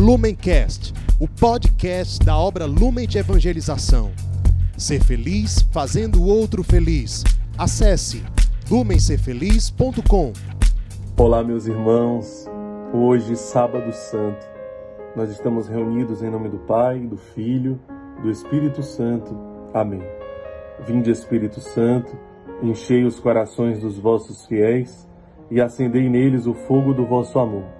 Lumencast, o podcast da obra Lumen de Evangelização. Ser feliz fazendo o outro feliz. Acesse lumencerfeliz.com. Olá, meus irmãos. Hoje, sábado santo, nós estamos reunidos em nome do Pai, do Filho, do Espírito Santo. Amém. Vinde, Espírito Santo, enchei os corações dos vossos fiéis e acendei neles o fogo do vosso amor.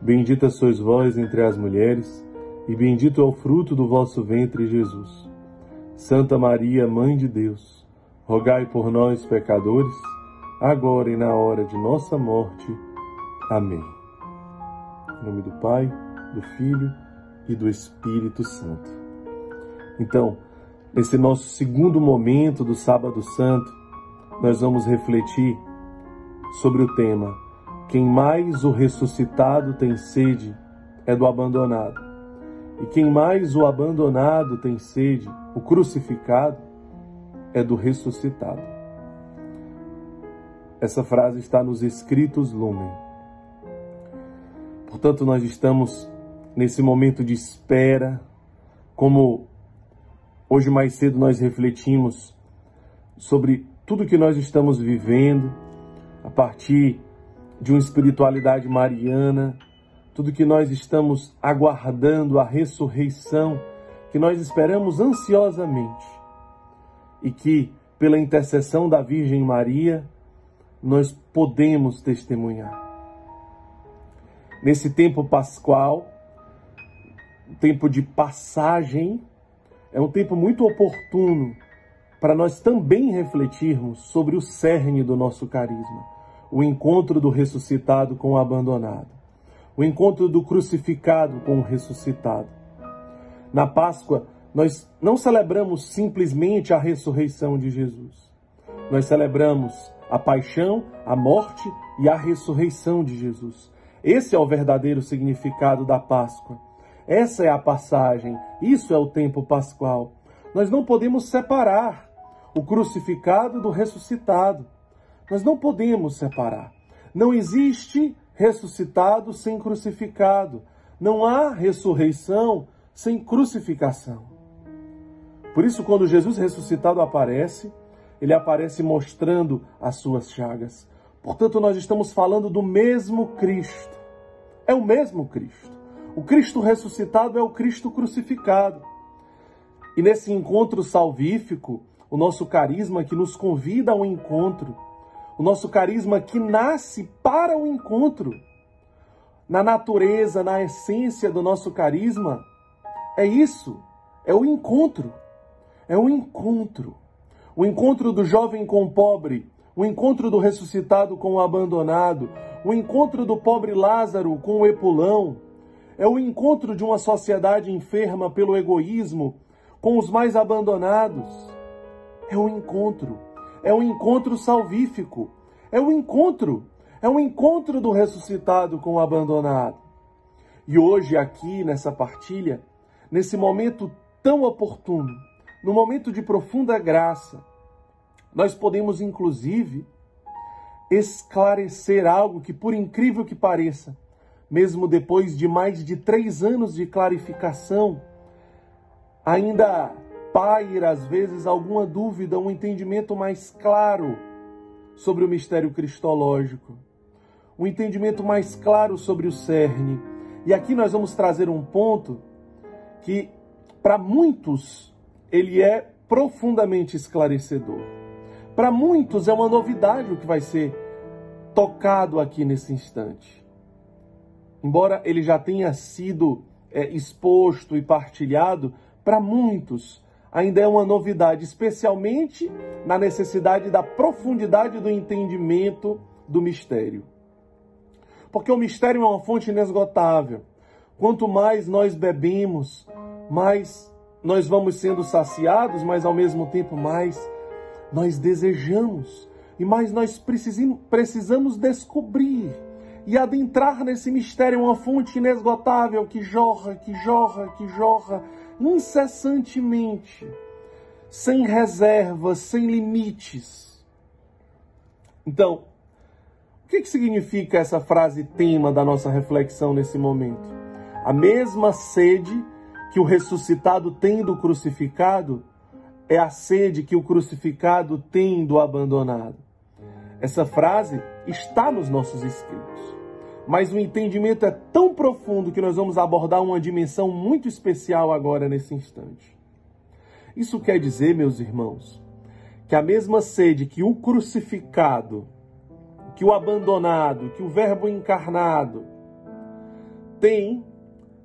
Bendita sois vós entre as mulheres, e bendito é o fruto do vosso ventre, Jesus. Santa Maria, Mãe de Deus, rogai por nós, pecadores, agora e na hora de nossa morte. Amém. Em nome do Pai, do Filho e do Espírito Santo. Então, nesse nosso segundo momento do Sábado Santo, nós vamos refletir sobre o tema Quem mais o ressuscitado tem sede é do abandonado. E quem mais o abandonado tem sede, o crucificado, é do ressuscitado. Essa frase está nos escritos Lumen. Portanto, nós estamos nesse momento de espera, como hoje mais cedo nós refletimos sobre tudo que nós estamos vivendo a partir de uma espiritualidade mariana, tudo que nós estamos aguardando a ressurreição, que nós esperamos ansiosamente e que, pela intercessão da Virgem Maria, nós podemos testemunhar. Nesse tempo pascual, tempo de passagem, é um tempo muito oportuno para nós também refletirmos sobre o cerne do nosso carisma, o encontro do ressuscitado com o abandonado, o encontro do crucificado com o ressuscitado. Na Páscoa, nós não celebramos simplesmente a ressurreição de Jesus. Nós celebramos a paixão, a morte e a ressurreição de Jesus. Esse é o verdadeiro significado da Páscoa. Essa é a passagem, isso é o tempo pascual. Nós não podemos separar o crucificado do ressuscitado. Nós não podemos separar. Não existe ressuscitado sem crucificado. Não há ressurreição sem crucificação. Por isso, quando Jesus ressuscitado aparece, ele aparece mostrando as suas chagas. Portanto, nós estamos falando do mesmo Cristo. É o mesmo Cristo. O Cristo ressuscitado é o Cristo crucificado. E nesse encontro salvífico, o nosso carisma que nos convida ao encontro, o nosso carisma que nasce para o encontro. Na natureza, na essência do nosso carisma, é isso, é o encontro. É o encontro. O encontro do jovem com o pobre, o encontro do ressuscitado com o abandonado, o encontro do pobre Lázaro com o epulão, é o encontro de uma sociedade enferma pelo egoísmo com os mais abandonados é um encontro, é um encontro salvífico, é um encontro, é um encontro do ressuscitado com o abandonado. E hoje, aqui nessa partilha, nesse momento tão oportuno, no momento de profunda graça, nós podemos inclusive esclarecer algo que, por incrível que pareça, mesmo depois de mais de três anos de clarificação, ainda paira às vezes alguma dúvida, um entendimento mais claro sobre o mistério cristológico, um entendimento mais claro sobre o cerne. E aqui nós vamos trazer um ponto que para muitos ele é profundamente esclarecedor. Para muitos é uma novidade o que vai ser tocado aqui nesse instante. Embora ele já tenha sido é, exposto e partilhado, para muitos ainda é uma novidade, especialmente na necessidade da profundidade do entendimento do mistério. Porque o mistério é uma fonte inesgotável. Quanto mais nós bebemos, mais nós vamos sendo saciados, mas ao mesmo tempo mais nós desejamos e mais nós precisamos descobrir e adentrar nesse mistério, uma fonte inesgotável que jorra, que jorra, que jorra incessantemente, sem reservas, sem limites. Então, o que, que significa essa frase tema da nossa reflexão nesse momento? A mesma sede que o ressuscitado tem do crucificado é a sede que o crucificado tem do abandonado. Essa frase está nos nossos escritos. Mas o entendimento é tão profundo que nós vamos abordar uma dimensão muito especial agora nesse instante. Isso quer dizer, meus irmãos, que a mesma sede que o crucificado, que o abandonado, que o Verbo encarnado tem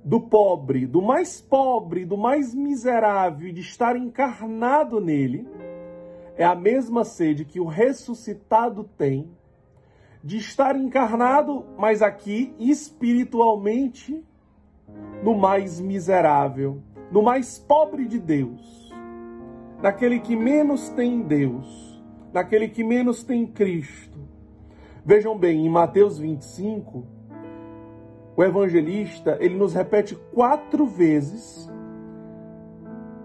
do pobre, do mais pobre, do mais miserável de estar encarnado nele, é a mesma sede que o ressuscitado tem de estar encarnado, mas aqui espiritualmente, no mais miserável, no mais pobre de Deus, naquele que menos tem Deus, naquele que menos tem Cristo. Vejam bem, em Mateus 25, o evangelista, ele nos repete quatro vezes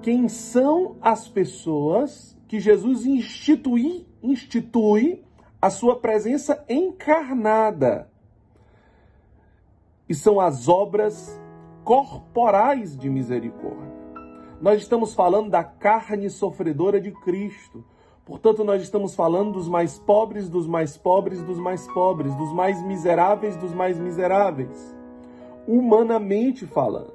quem são as pessoas que Jesus institui, institui a sua presença encarnada. E são as obras corporais de misericórdia. Nós estamos falando da carne sofredora de Cristo. Portanto, nós estamos falando dos mais pobres, dos mais pobres, dos mais pobres, dos mais miseráveis, dos mais miseráveis humanamente falando.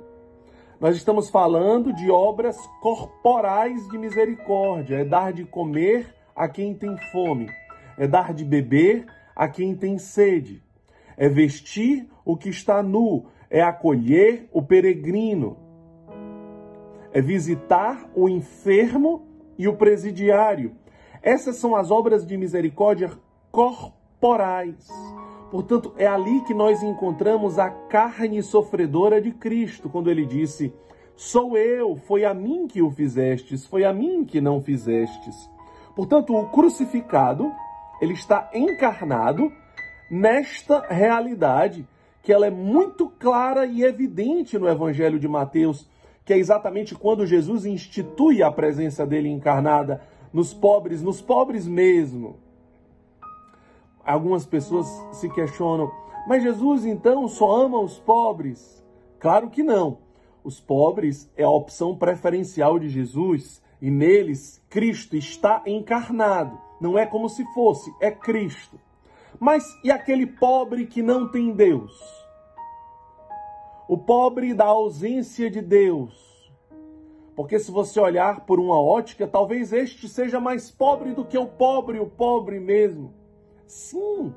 Nós estamos falando de obras corporais de misericórdia, é dar de comer a quem tem fome, é dar de beber a quem tem sede, é vestir o que está nu, é acolher o peregrino, é visitar o enfermo e o presidiário. Essas são as obras de misericórdia corporais. Portanto, é ali que nós encontramos a carne sofredora de Cristo, quando ele disse: Sou eu, foi a mim que o fizestes, foi a mim que não fizestes. Portanto, o crucificado, ele está encarnado nesta realidade que ela é muito clara e evidente no Evangelho de Mateus, que é exatamente quando Jesus institui a presença dele encarnada nos pobres, nos pobres mesmo. Algumas pessoas se questionam, mas Jesus então só ama os pobres? Claro que não. Os pobres é a opção preferencial de Jesus e neles Cristo está encarnado. Não é como se fosse, é Cristo. Mas e aquele pobre que não tem Deus? O pobre da ausência de Deus. Porque se você olhar por uma ótica, talvez este seja mais pobre do que o pobre, o pobre mesmo. Sim,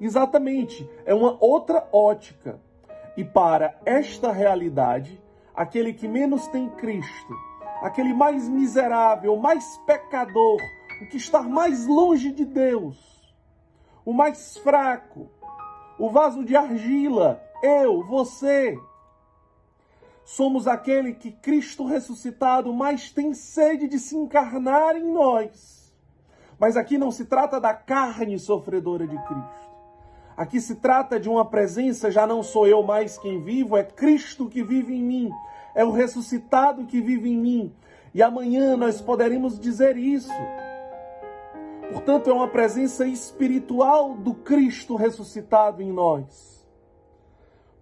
exatamente. É uma outra ótica. E para esta realidade, aquele que menos tem Cristo, aquele mais miserável, mais pecador, o que está mais longe de Deus, o mais fraco, o vaso de argila, eu, você, somos aquele que Cristo ressuscitado mais tem sede de se encarnar em nós mas aqui não se trata da carne sofredora de Cristo. Aqui se trata de uma presença, já não sou eu mais quem vivo, é Cristo que vive em mim, é o ressuscitado que vive em mim. E amanhã nós poderemos dizer isso. Portanto, é uma presença espiritual do Cristo ressuscitado em nós.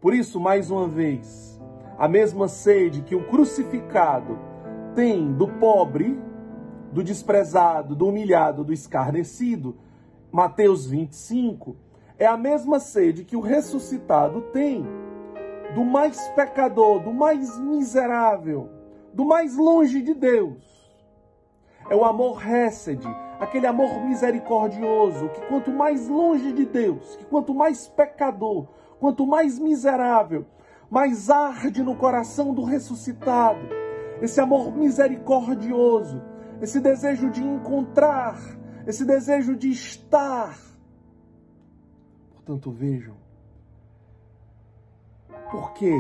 Por isso, mais uma vez, a mesma sede que o crucificado tem do pobre do desprezado, do humilhado, do escarnecido, Mateus 25, é a mesma sede que o ressuscitado tem, do mais pecador, do mais miserável, do mais longe de Deus. É o amor récede, aquele amor misericordioso, que quanto mais longe de Deus, que quanto mais pecador, quanto mais miserável, mais arde no coração do ressuscitado. Esse amor misericordioso esse desejo de encontrar, esse desejo de estar. Portanto, vejam, por quê?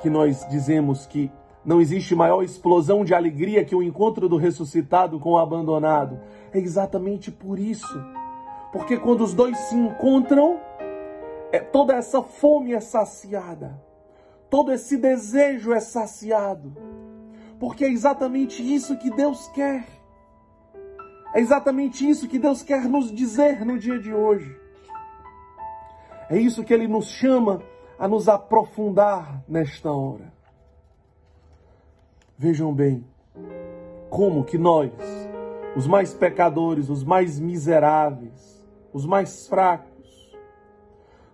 que nós dizemos que não existe maior explosão de alegria que o encontro do ressuscitado com o abandonado. É exatamente por isso. Porque quando os dois se encontram, é, toda essa fome é saciada, todo esse desejo é saciado. Porque é exatamente isso que Deus quer. É exatamente isso que Deus quer nos dizer no dia de hoje. É isso que Ele nos chama a nos aprofundar nesta hora. Vejam bem, como que nós, os mais pecadores, os mais miseráveis, os mais fracos,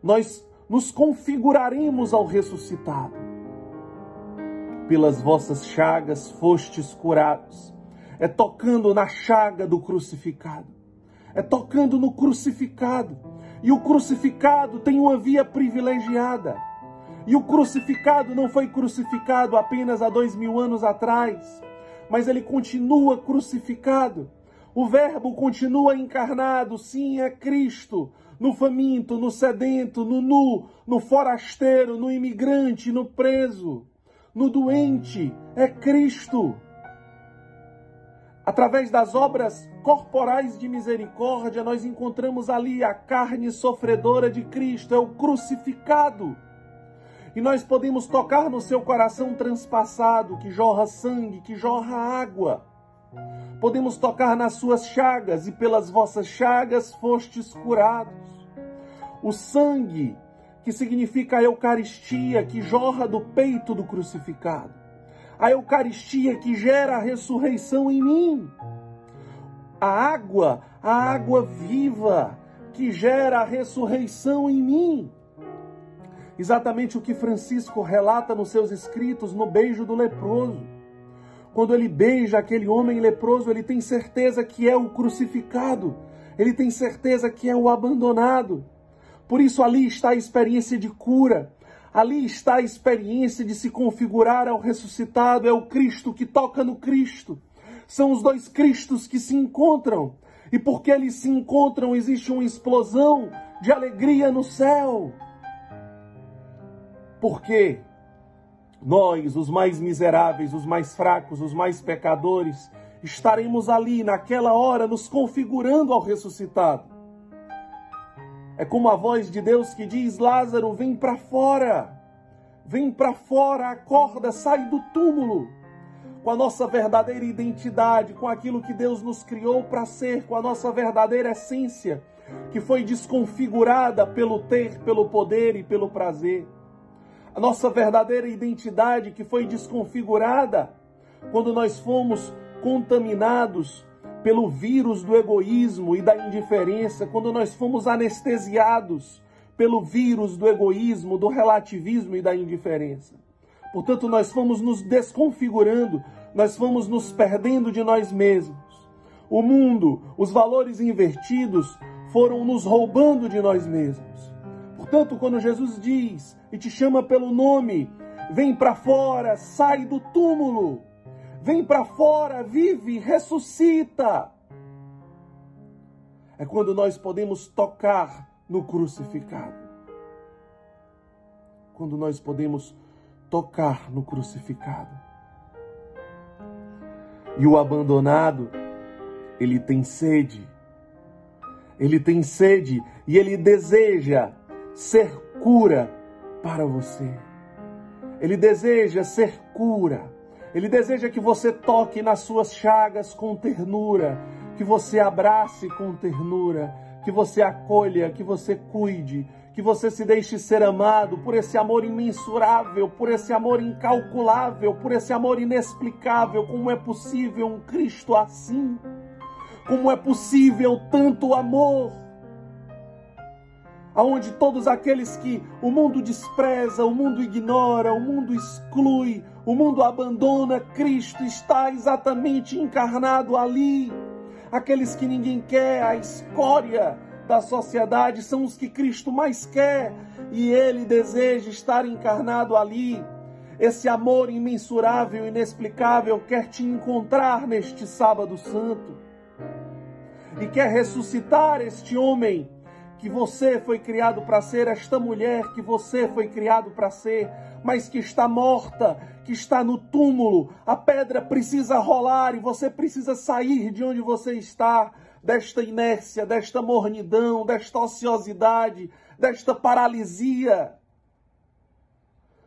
nós nos configuraremos ao ressuscitado. Pelas vossas chagas fostes curados. É tocando na chaga do crucificado. É tocando no crucificado. E o crucificado tem uma via privilegiada e o crucificado não foi crucificado apenas há dois mil anos atrás, mas ele continua crucificado. O Verbo continua encarnado, sim, é Cristo, no faminto, no sedento, no nu, no forasteiro, no imigrante, no preso, no doente, é Cristo. Através das obras corporais de misericórdia, nós encontramos ali a carne sofredora de Cristo, é o crucificado e nós podemos tocar no seu coração transpassado, que jorra sangue, que jorra água. Podemos tocar nas suas chagas, e pelas vossas chagas fostes curados. O sangue, que significa a Eucaristia, que jorra do peito do crucificado. A Eucaristia que gera a ressurreição em mim. A água, a água viva, que gera a ressurreição em mim Exatamente o que Francisco relata nos seus escritos no beijo do leproso. Quando ele beija aquele homem leproso, ele tem certeza que é o crucificado, ele tem certeza que é o abandonado. Por isso, ali está a experiência de cura, ali está a experiência de se configurar ao ressuscitado, é o Cristo que toca no Cristo. São os dois Cristos que se encontram, e porque eles se encontram, existe uma explosão de alegria no céu porque nós, os mais miseráveis, os mais fracos, os mais pecadores, estaremos ali naquela hora nos configurando ao ressuscitado. É como a voz de Deus que diz: Lázaro, vem para fora, vem para fora, acorda, sai do túmulo, com a nossa verdadeira identidade, com aquilo que Deus nos criou para ser, com a nossa verdadeira essência, que foi desconfigurada pelo ter, pelo poder e pelo prazer a nossa verdadeira identidade que foi desconfigurada quando nós fomos contaminados pelo vírus do egoísmo e da indiferença, quando nós fomos anestesiados pelo vírus do egoísmo, do relativismo e da indiferença. Portanto, nós fomos nos desconfigurando, nós fomos nos perdendo de nós mesmos. O mundo, os valores invertidos foram nos roubando de nós mesmos. Portanto, quando Jesus diz e te chama pelo nome, vem para fora, sai do túmulo, vem para fora, vive, ressuscita. É quando nós podemos tocar no crucificado. Quando nós podemos tocar no crucificado. E o abandonado, ele tem sede. Ele tem sede e ele deseja ser cura para você. Ele deseja ser cura. Ele deseja que você toque nas suas chagas com ternura, que você abrace com ternura, que você acolha, que você cuide, que você se deixe ser amado por esse amor imensurável, por esse amor incalculável, por esse amor inexplicável. Como é possível um Cristo assim? Como é possível tanto amor? Aonde todos aqueles que o mundo despreza, o mundo ignora, o mundo exclui, o mundo abandona, Cristo está exatamente encarnado ali. Aqueles que ninguém quer, a escória da sociedade, são os que Cristo mais quer e ele deseja estar encarnado ali. Esse amor imensurável, inexplicável, quer te encontrar neste sábado santo e quer ressuscitar este homem que você foi criado para ser, esta mulher que você foi criado para ser, mas que está morta, que está no túmulo. A pedra precisa rolar e você precisa sair de onde você está, desta inércia, desta mornidão, desta ociosidade, desta paralisia.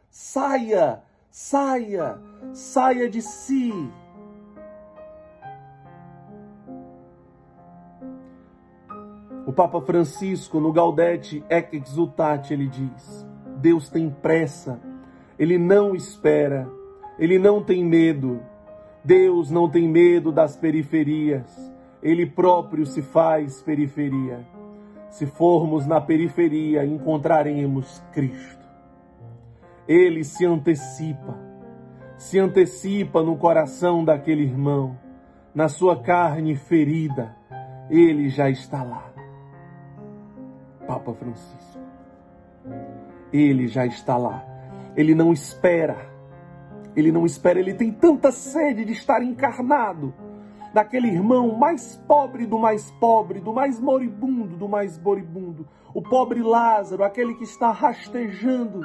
Saia, saia, saia de si. Papa Francisco, no Gaudete Ec Exultate, ele diz: Deus tem pressa, ele não espera, ele não tem medo. Deus não tem medo das periferias, ele próprio se faz periferia. Se formos na periferia, encontraremos Cristo. Ele se antecipa, se antecipa no coração daquele irmão, na sua carne ferida, ele já está lá. Papa Francisco. Ele já está lá. Ele não espera. Ele não espera. Ele tem tanta sede de estar encarnado daquele irmão mais pobre do mais pobre, do mais moribundo do mais moribundo, o pobre Lázaro, aquele que está rastejando,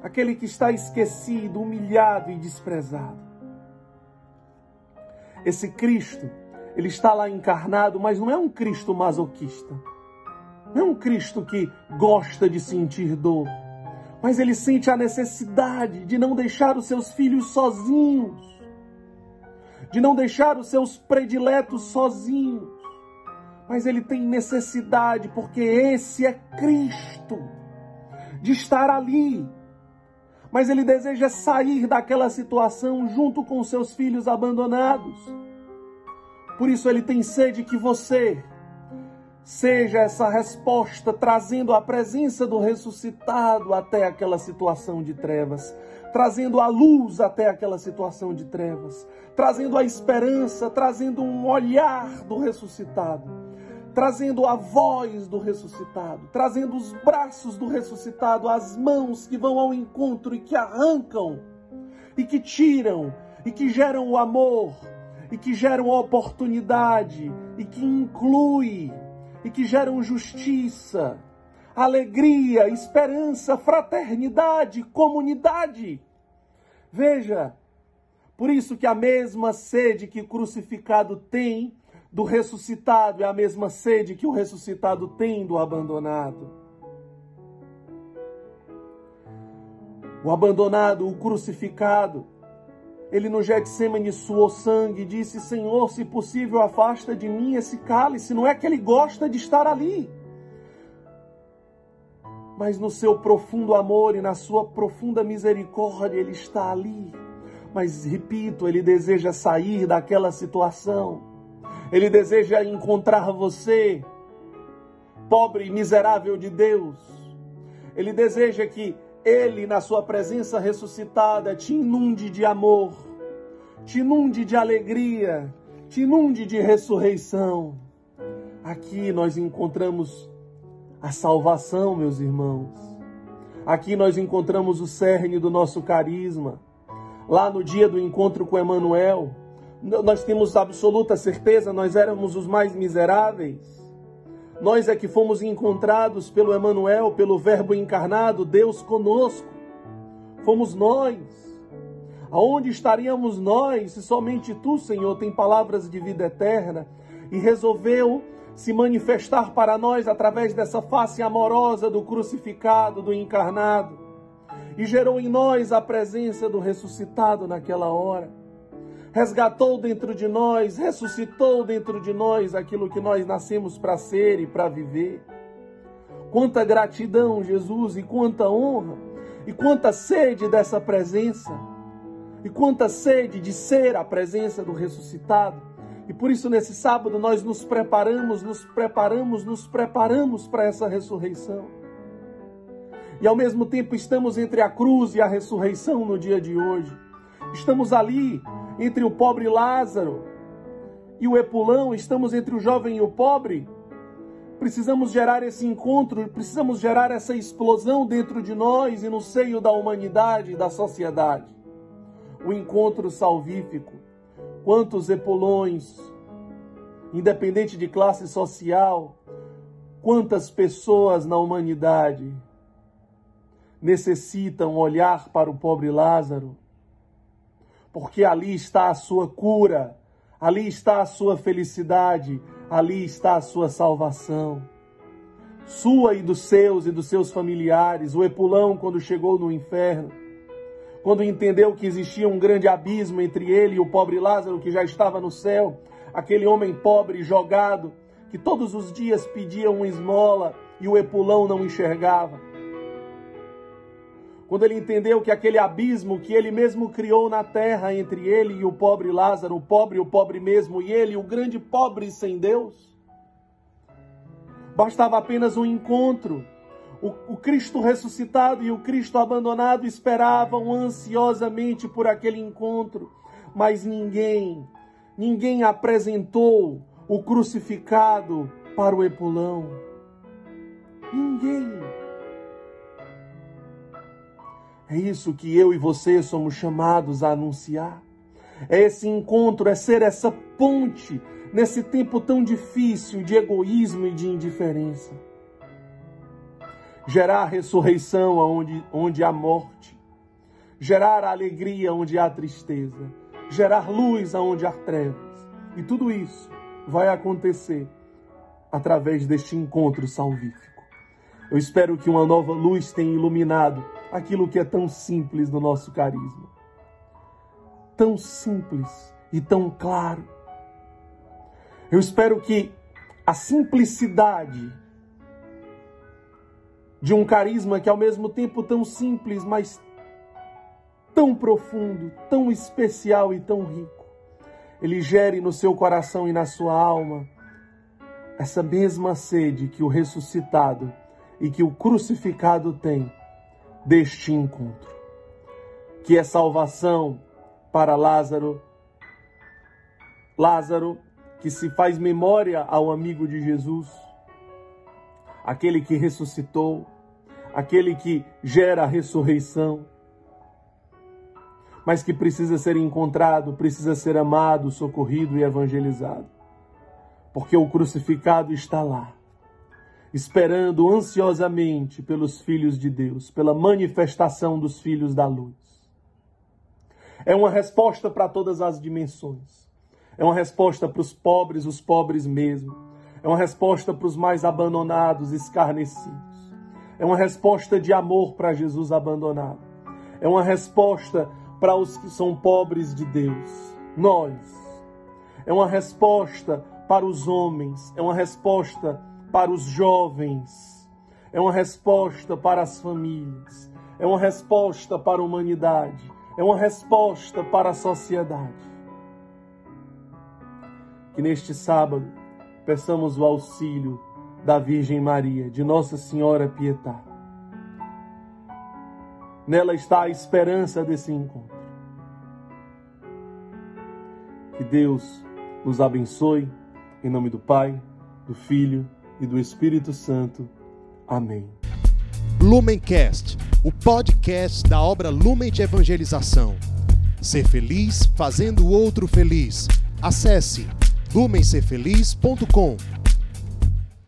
aquele que está esquecido, humilhado e desprezado. Esse Cristo, ele está lá encarnado, mas não é um Cristo masoquista. Não é um Cristo que gosta de sentir dor, mas ele sente a necessidade de não deixar os seus filhos sozinhos, de não deixar os seus prediletos sozinhos, mas ele tem necessidade, porque esse é Cristo, de estar ali. Mas ele deseja sair daquela situação junto com seus filhos abandonados. Por isso ele tem sede que você, Seja essa resposta trazendo a presença do ressuscitado até aquela situação de trevas, trazendo a luz até aquela situação de trevas, trazendo a esperança, trazendo um olhar do ressuscitado, trazendo a voz do ressuscitado, trazendo os braços do ressuscitado, as mãos que vão ao encontro e que arrancam, e que tiram, e que geram o amor, e que geram a oportunidade, e que inclui e que geram justiça, alegria, esperança, fraternidade, comunidade. Veja, por isso que a mesma sede que o crucificado tem do ressuscitado é a mesma sede que o ressuscitado tem do abandonado. O abandonado, o crucificado, ele no Getsemane suou sangue e disse: Senhor, se possível, afasta de mim esse cálice. Não é que ele gosta de estar ali, mas no seu profundo amor e na sua profunda misericórdia, ele está ali. Mas repito, ele deseja sair daquela situação. Ele deseja encontrar você, pobre e miserável de Deus. Ele deseja que ele, na sua presença ressuscitada, te inunde de amor, te inunde de alegria, te inunde de ressurreição. Aqui nós encontramos a salvação, meus irmãos. Aqui nós encontramos o cerne do nosso carisma. Lá no dia do encontro com Emmanuel, nós temos absoluta certeza, nós éramos os mais miseráveis. Nós é que fomos encontrados pelo Emanuel, pelo Verbo encarnado, Deus conosco. Fomos nós. Aonde estaríamos nós se somente tu, Senhor, tem palavras de vida eterna e resolveu se manifestar para nós através dessa face amorosa do crucificado, do encarnado, e gerou em nós a presença do ressuscitado naquela hora resgatou dentro de nós, ressuscitou dentro de nós aquilo que nós nascemos para ser e para viver. Quanta gratidão, Jesus, e quanta honra, e quanta sede dessa presença, e quanta sede de ser a presença do ressuscitado. E por isso, nesse sábado, nós nos preparamos, nos preparamos, nos preparamos para essa ressurreição. E ao mesmo tempo estamos entre a cruz e a ressurreição no dia de hoje. Estamos ali entre o pobre Lázaro e o Epulão, estamos entre o jovem e o pobre. Precisamos gerar esse encontro, precisamos gerar essa explosão dentro de nós e no seio da humanidade e da sociedade. O encontro salvífico. Quantos epulões, independente de classe social, quantas pessoas na humanidade necessitam olhar para o pobre Lázaro, porque ali está a sua cura, ali está a sua felicidade, ali está a sua salvação. Sua e dos seus e dos seus familiares, o Epulão, quando chegou no inferno, quando entendeu que existia um grande abismo entre ele e o pobre Lázaro que já estava no céu, aquele homem pobre jogado, que todos os dias pedia uma esmola e o Epulão não enxergava quando ele entendeu que aquele abismo que ele mesmo criou na terra entre ele e o pobre Lázaro, o pobre o pobre mesmo, e ele, o grande pobre sem Deus, bastava apenas um encontro. O, o Cristo ressuscitado e o Cristo abandonado esperavam ansiosamente por aquele encontro, mas ninguém, ninguém apresentou o crucificado para o Epulão. Ninguém. É isso que eu e você somos chamados a anunciar. É esse encontro, é ser essa ponte nesse tempo tão difícil de egoísmo e de indiferença. Gerar ressurreição onde, onde há morte. Gerar alegria onde há tristeza. Gerar luz onde há trevas. E tudo isso vai acontecer através deste encontro salvífico. Eu espero que uma nova luz tenha iluminado aquilo que é tão simples no nosso carisma. Tão simples e tão claro. Eu espero que a simplicidade de um carisma que é ao mesmo tempo tão simples, mas tão profundo, tão especial e tão rico, ele gere no seu coração e na sua alma essa mesma sede que o ressuscitado e que o crucificado tem deste encontro, que é salvação para Lázaro. Lázaro, que se faz memória ao amigo de Jesus, aquele que ressuscitou, aquele que gera a ressurreição, mas que precisa ser encontrado, precisa ser amado, socorrido e evangelizado, porque o crucificado está lá esperando ansiosamente pelos filhos de Deus, pela manifestação dos filhos da luz. É uma resposta para todas as dimensões. É uma resposta para os pobres, os pobres mesmo. É uma resposta para os mais abandonados, escarnecidos. É uma resposta de amor para Jesus abandonado. É uma resposta para os que são pobres de Deus, nós. É uma resposta para os homens, é uma resposta para os jovens, é uma resposta para as famílias, é uma resposta para a humanidade, é uma resposta para a sociedade. Que neste sábado peçamos o auxílio da Virgem Maria, de Nossa Senhora Pietá. Nela está a esperança desse encontro. Que Deus nos abençoe, em nome do Pai, do Filho e do Espírito Santo. Amém. Lumencast, o podcast da obra Lumen de Evangelização. Ser feliz fazendo o outro feliz. Acesse lumencerfeliz.com.